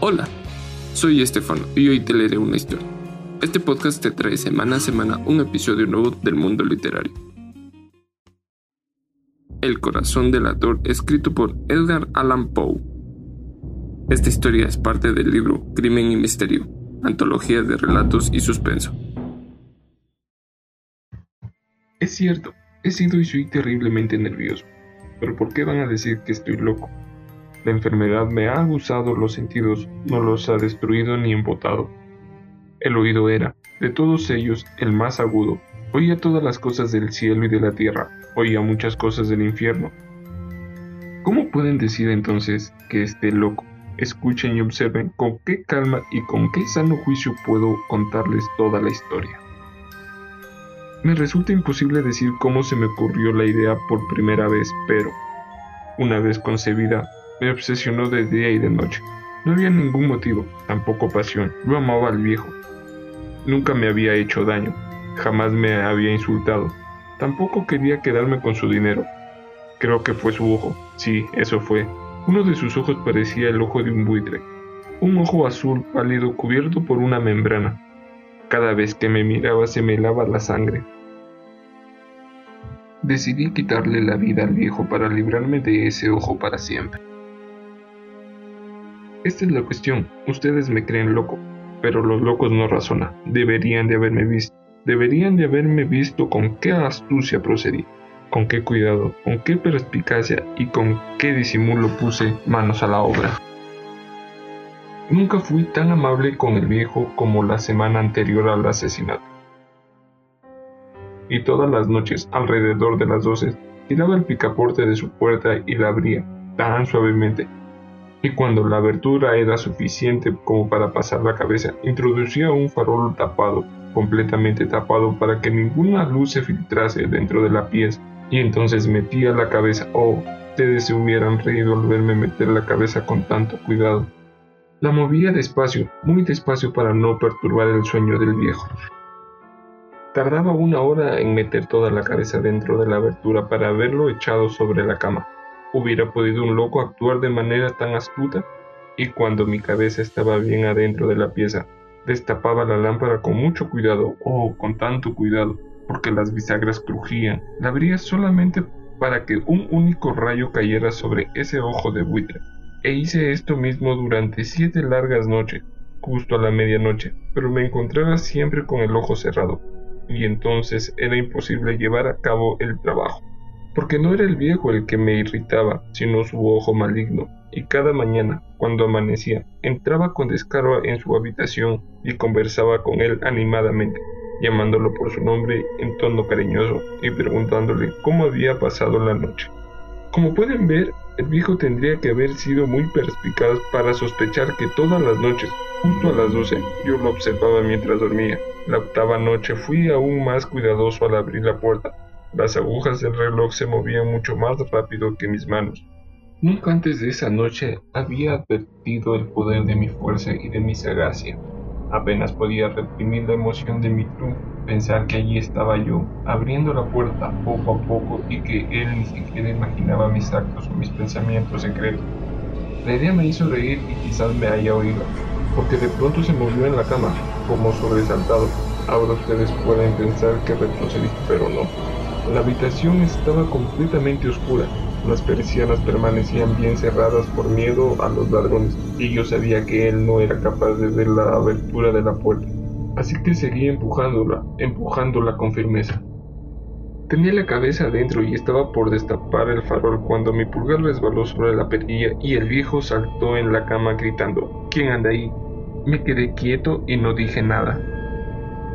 Hola, soy Estefano y hoy te leeré una historia. Este podcast te trae semana a semana un episodio nuevo del mundo literario. El corazón del actor, escrito por Edgar Allan Poe. Esta historia es parte del libro Crimen y Misterio, antología de relatos y suspenso. Es cierto, he sido y soy terriblemente nervioso, pero ¿por qué van a decir que estoy loco? La enfermedad me ha abusado los sentidos, no los ha destruido ni embotado. El oído era, de todos ellos, el más agudo. Oía todas las cosas del cielo y de la tierra, oía muchas cosas del infierno. ¿Cómo pueden decir entonces que esté loco? Escuchen y observen con qué calma y con qué sano juicio puedo contarles toda la historia. Me resulta imposible decir cómo se me ocurrió la idea por primera vez, pero, una vez concebida, me obsesionó de día y de noche. No había ningún motivo, tampoco pasión. Yo amaba al viejo. Nunca me había hecho daño, jamás me había insultado. Tampoco quería quedarme con su dinero. Creo que fue su ojo. Sí, eso fue. Uno de sus ojos parecía el ojo de un buitre. Un ojo azul pálido cubierto por una membrana. Cada vez que me miraba se me helaba la sangre. Decidí quitarle la vida al viejo para librarme de ese ojo para siempre. Esta es la cuestión. Ustedes me creen loco, pero los locos no razonan. Deberían de haberme visto. Deberían de haberme visto con qué astucia procedí, con qué cuidado, con qué perspicacia y con qué disimulo puse manos a la obra. Nunca fui tan amable con el viejo como la semana anterior al asesinato. Y todas las noches, alrededor de las doce, tiraba el picaporte de su puerta y la abría, tan suavemente, y cuando la abertura era suficiente como para pasar la cabeza, introducía un farol tapado, completamente tapado para que ninguna luz se filtrase dentro de la pieza, y entonces metía la cabeza. Oh, ustedes se hubieran reído al verme meter la cabeza con tanto cuidado. La movía despacio, muy despacio para no perturbar el sueño del viejo. Tardaba una hora en meter toda la cabeza dentro de la abertura para haberlo echado sobre la cama. ¿Hubiera podido un loco actuar de manera tan astuta? Y cuando mi cabeza estaba bien adentro de la pieza, destapaba la lámpara con mucho cuidado, oh, con tanto cuidado, porque las bisagras crujían. La abría solamente para que un único rayo cayera sobre ese ojo de buitre. E hice esto mismo durante siete largas noches, justo a la medianoche, pero me encontraba siempre con el ojo cerrado, y entonces era imposible llevar a cabo el trabajo porque no era el viejo el que me irritaba, sino su ojo maligno, y cada mañana, cuando amanecía, entraba con descaro en su habitación y conversaba con él animadamente, llamándolo por su nombre en tono cariñoso y preguntándole cómo había pasado la noche. Como pueden ver, el viejo tendría que haber sido muy perspicaz para sospechar que todas las noches, justo a las doce, yo lo observaba mientras dormía. La octava noche fui aún más cuidadoso al abrir la puerta, las agujas del reloj se movían mucho más rápido que mis manos. Nunca antes de esa noche había advertido el poder de mi fuerza y de mi sagacia. Apenas podía reprimir la emoción de mi triunfo, pensar que allí estaba yo, abriendo la puerta poco a poco y que él ni siquiera imaginaba mis actos o mis pensamientos secretos. La idea me hizo reír y quizás me haya oído, porque de pronto se movió en la cama, como sobresaltado. Ahora ustedes pueden pensar que retrocedí, pero no. La habitación estaba completamente oscura. Las persianas permanecían bien cerradas por miedo a los ladrones, y yo sabía que él no era capaz de ver la abertura de la puerta. Así que seguí empujándola, empujándola con firmeza. Tenía la cabeza adentro y estaba por destapar el farol cuando mi pulgar resbaló sobre la perilla y el viejo saltó en la cama gritando, ¿Quién anda ahí? Me quedé quieto y no dije nada.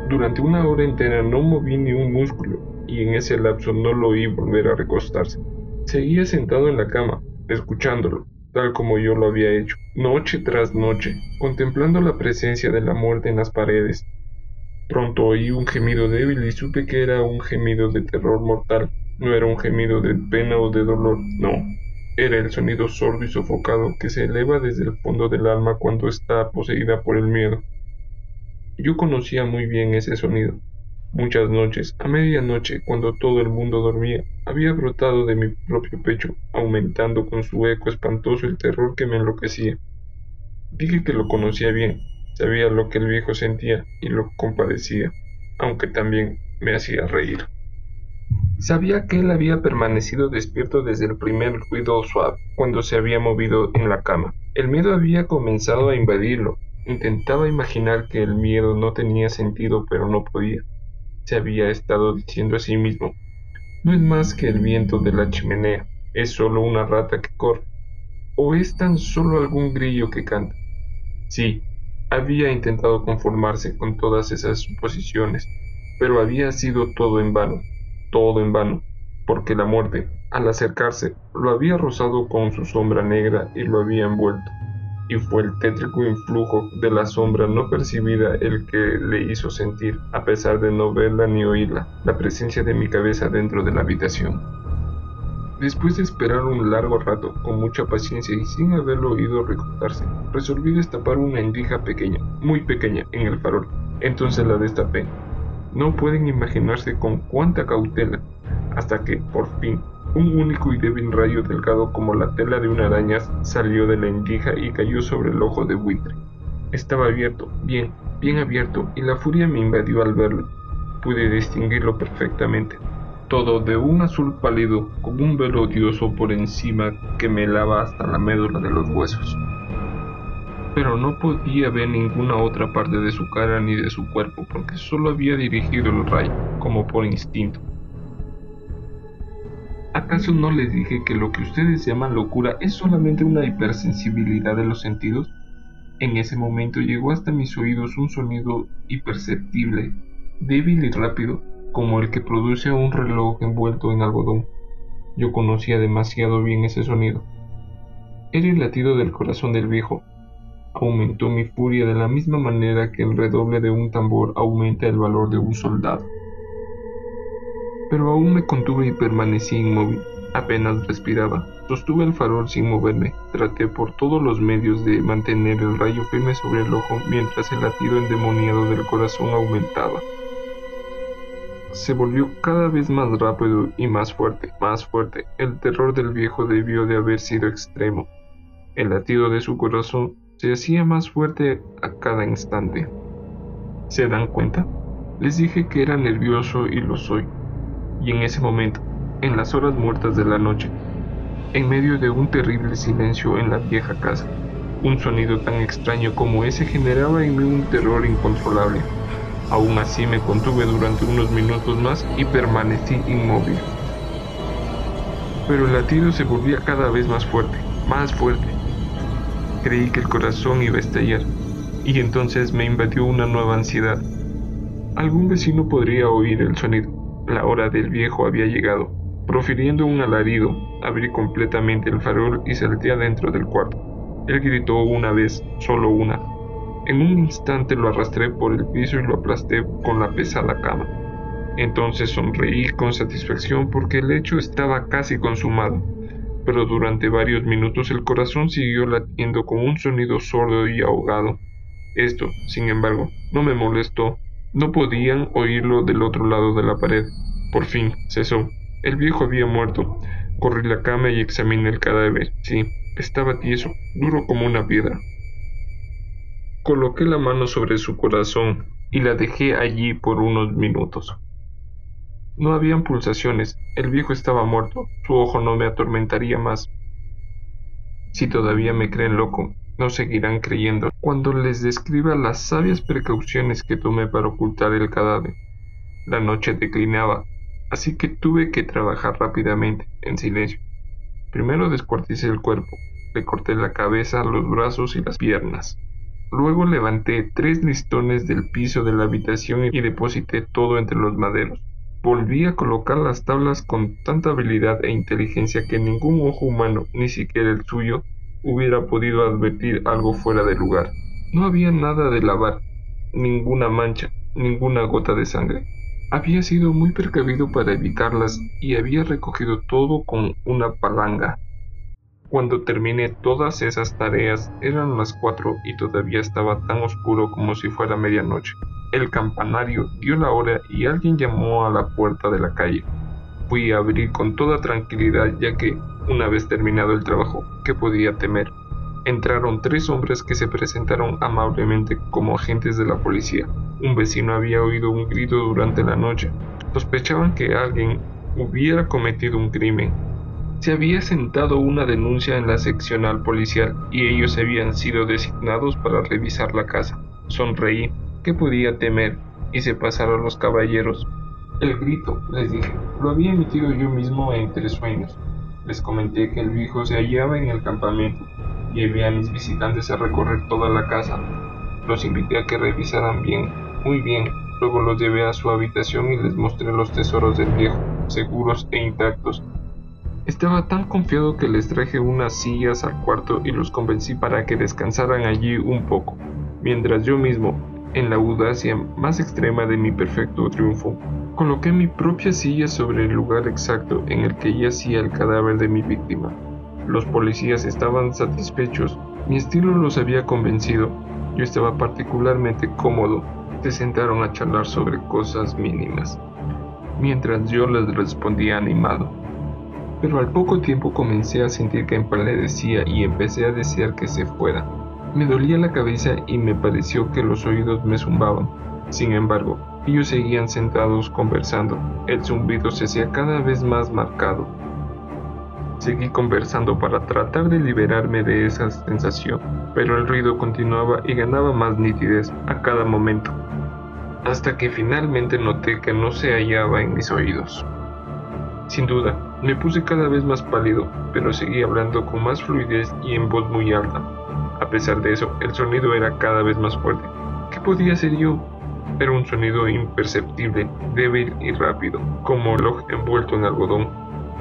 Durante una hora entera no moví ni un músculo y en ese lapso no lo oí volver a recostarse. Seguía sentado en la cama, escuchándolo, tal como yo lo había hecho, noche tras noche, contemplando la presencia de la muerte en las paredes. Pronto oí un gemido débil y supe que era un gemido de terror mortal, no era un gemido de pena o de dolor, no, era el sonido sordo y sofocado que se eleva desde el fondo del alma cuando está poseída por el miedo. Yo conocía muy bien ese sonido, Muchas noches, a medianoche, cuando todo el mundo dormía, había brotado de mi propio pecho, aumentando con su eco espantoso el terror que me enloquecía. Dije que lo conocía bien, sabía lo que el viejo sentía y lo compadecía, aunque también me hacía reír. Sabía que él había permanecido despierto desde el primer ruido suave, cuando se había movido en la cama. El miedo había comenzado a invadirlo. Intentaba imaginar que el miedo no tenía sentido, pero no podía. Se había estado diciendo a sí mismo, no es más que el viento de la chimenea, es solo una rata que corre, o es tan solo algún grillo que canta. Sí, había intentado conformarse con todas esas suposiciones, pero había sido todo en vano, todo en vano, porque la muerte, al acercarse, lo había rozado con su sombra negra y lo había envuelto, y fue el tétrico influjo de la sombra no percibida el que le hizo sentir, a pesar de no verla ni oírla, la presencia de mi cabeza dentro de la habitación. Después de esperar un largo rato, con mucha paciencia y sin haberlo oído recostarse, resolví destapar una endija pequeña, muy pequeña, en el farol. Entonces la destapé. No pueden imaginarse con cuánta cautela, hasta que, por fin, un único y débil rayo delgado como la tela de una araña salió de la endija y cayó sobre el ojo de buitre. Estaba abierto, bien, bien abierto, y la furia me invadió al verlo. Pude distinguirlo perfectamente todo de un azul pálido con un velo odioso por encima que me lava hasta la médula de los huesos. Pero no podía ver ninguna otra parte de su cara ni de su cuerpo porque solo había dirigido el rayo, como por instinto. ¿Acaso no les dije que lo que ustedes llaman locura es solamente una hipersensibilidad de los sentidos? En ese momento llegó hasta mis oídos un sonido imperceptible, débil y rápido, como el que produce un reloj envuelto en algodón. Yo conocía demasiado bien ese sonido. Era el latido del corazón del viejo. Aumentó mi furia de la misma manera que el redoble de un tambor aumenta el valor de un soldado. Pero aún me contuve y permanecí inmóvil. Apenas respiraba. Sostuve el farol sin moverme. Traté por todos los medios de mantener el rayo firme sobre el ojo mientras el latido endemoniado del corazón aumentaba se volvió cada vez más rápido y más fuerte, más fuerte. El terror del viejo debió de haber sido extremo. El latido de su corazón se hacía más fuerte a cada instante. ¿Se dan cuenta? Les dije que era nervioso y lo soy. Y en ese momento, en las horas muertas de la noche, en medio de un terrible silencio en la vieja casa, un sonido tan extraño como ese generaba en mí un terror incontrolable. Aún así me contuve durante unos minutos más y permanecí inmóvil. Pero el latido se volvía cada vez más fuerte, más fuerte. Creí que el corazón iba a estallar y entonces me invadió una nueva ansiedad. Algún vecino podría oír el sonido. La hora del viejo había llegado. Profiriendo un alarido, abrí completamente el farol y salté adentro del cuarto. Él gritó una vez, solo una, en un instante lo arrastré por el piso y lo aplasté con la pesada cama. Entonces sonreí con satisfacción porque el hecho estaba casi consumado, pero durante varios minutos el corazón siguió latiendo con un sonido sordo y ahogado. Esto, sin embargo, no me molestó. No podían oírlo del otro lado de la pared. Por fin, cesó. El viejo había muerto. Corrí la cama y examiné el cadáver. Sí, estaba tieso, duro como una piedra. Coloqué la mano sobre su corazón y la dejé allí por unos minutos. No habían pulsaciones, el viejo estaba muerto, su ojo no me atormentaría más. Si todavía me creen loco, no seguirán creyendo cuando les describa las sabias precauciones que tomé para ocultar el cadáver. La noche declinaba, así que tuve que trabajar rápidamente, en silencio. Primero descuarticé el cuerpo, le corté la cabeza, los brazos y las piernas. Luego levanté tres listones del piso de la habitación y deposité todo entre los maderos. Volví a colocar las tablas con tanta habilidad e inteligencia que ningún ojo humano, ni siquiera el suyo, hubiera podido advertir algo fuera de lugar. No había nada de lavar, ninguna mancha, ninguna gota de sangre. Había sido muy precavido para evitarlas y había recogido todo con una palanga. Cuando terminé todas esas tareas eran las cuatro y todavía estaba tan oscuro como si fuera medianoche. El campanario dio la hora y alguien llamó a la puerta de la calle. Fui a abrir con toda tranquilidad ya que, una vez terminado el trabajo, ¿qué podía temer? entraron tres hombres que se presentaron amablemente como agentes de la policía. Un vecino había oído un grito durante la noche. Sospechaban que alguien hubiera cometido un crimen. Se había sentado una denuncia en la seccional policial y ellos habían sido designados para revisar la casa. Sonreí, ¿qué podía temer? Y se pasaron los caballeros. El grito, les dije, lo había emitido yo mismo entre sueños. Les comenté que el viejo se hallaba en el campamento. Llevé a mis visitantes a recorrer toda la casa. Los invité a que revisaran bien, muy bien. Luego los llevé a su habitación y les mostré los tesoros del viejo, seguros e intactos. Estaba tan confiado que les traje unas sillas al cuarto y los convencí para que descansaran allí un poco, mientras yo mismo, en la audacia más extrema de mi perfecto triunfo, Coloqué mi propia silla sobre el lugar exacto en el que yacía el cadáver de mi víctima. Los policías estaban satisfechos, mi estilo los había convencido, yo estaba particularmente cómodo, se sentaron a charlar sobre cosas mínimas, mientras yo les respondía animado. Pero al poco tiempo comencé a sentir que empalidecía y empecé a desear que se fuera. Me dolía la cabeza y me pareció que los oídos me zumbaban. Sin embargo, ellos seguían sentados conversando. El zumbido se hacía cada vez más marcado. Seguí conversando para tratar de liberarme de esa sensación, pero el ruido continuaba y ganaba más nitidez a cada momento, hasta que finalmente noté que no se hallaba en mis oídos. Sin duda, me puse cada vez más pálido, pero seguí hablando con más fluidez y en voz muy alta. A pesar de eso, el sonido era cada vez más fuerte. ¿Qué podía hacer yo? Era un sonido imperceptible, débil y rápido, como reloj envuelto en algodón.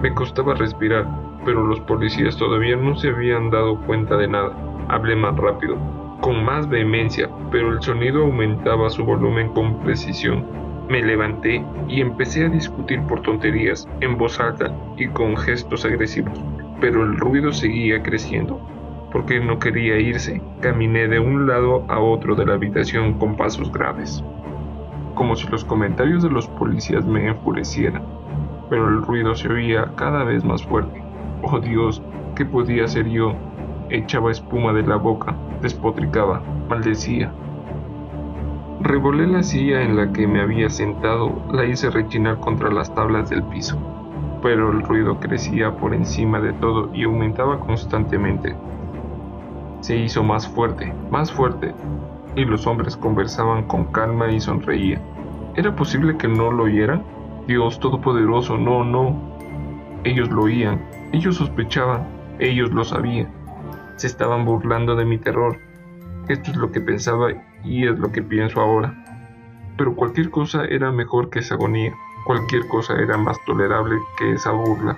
Me costaba respirar, pero los policías todavía no se habían dado cuenta de nada. Hablé más rápido, con más vehemencia, pero el sonido aumentaba su volumen con precisión. Me levanté y empecé a discutir por tonterías, en voz alta y con gestos agresivos, pero el ruido seguía creciendo porque no quería irse. Caminé de un lado a otro de la habitación con pasos graves como si los comentarios de los policías me enfurecieran, pero el ruido se oía cada vez más fuerte. Oh Dios, ¿qué podía hacer yo? Echaba espuma de la boca, despotricaba, maldecía. Revolé la silla en la que me había sentado, la hice rechinar contra las tablas del piso, pero el ruido crecía por encima de todo y aumentaba constantemente. Se hizo más fuerte, más fuerte, y los hombres conversaban con calma y sonreían. ¿Era posible que no lo oyeran? Dios Todopoderoso, no, no. Ellos lo oían, ellos sospechaban, ellos lo sabían. Se estaban burlando de mi terror. Esto es lo que pensaba y es lo que pienso ahora. Pero cualquier cosa era mejor que esa agonía, cualquier cosa era más tolerable que esa burla.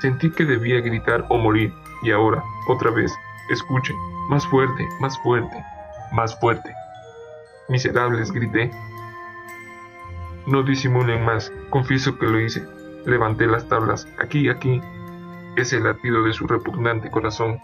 Sentí que debía gritar o morir, y ahora, otra vez, escuchen, más fuerte, más fuerte más fuerte. Miserables, grité. No disimulen más, confieso que lo hice. Levanté las tablas, aquí, aquí. Es el latido de su repugnante corazón.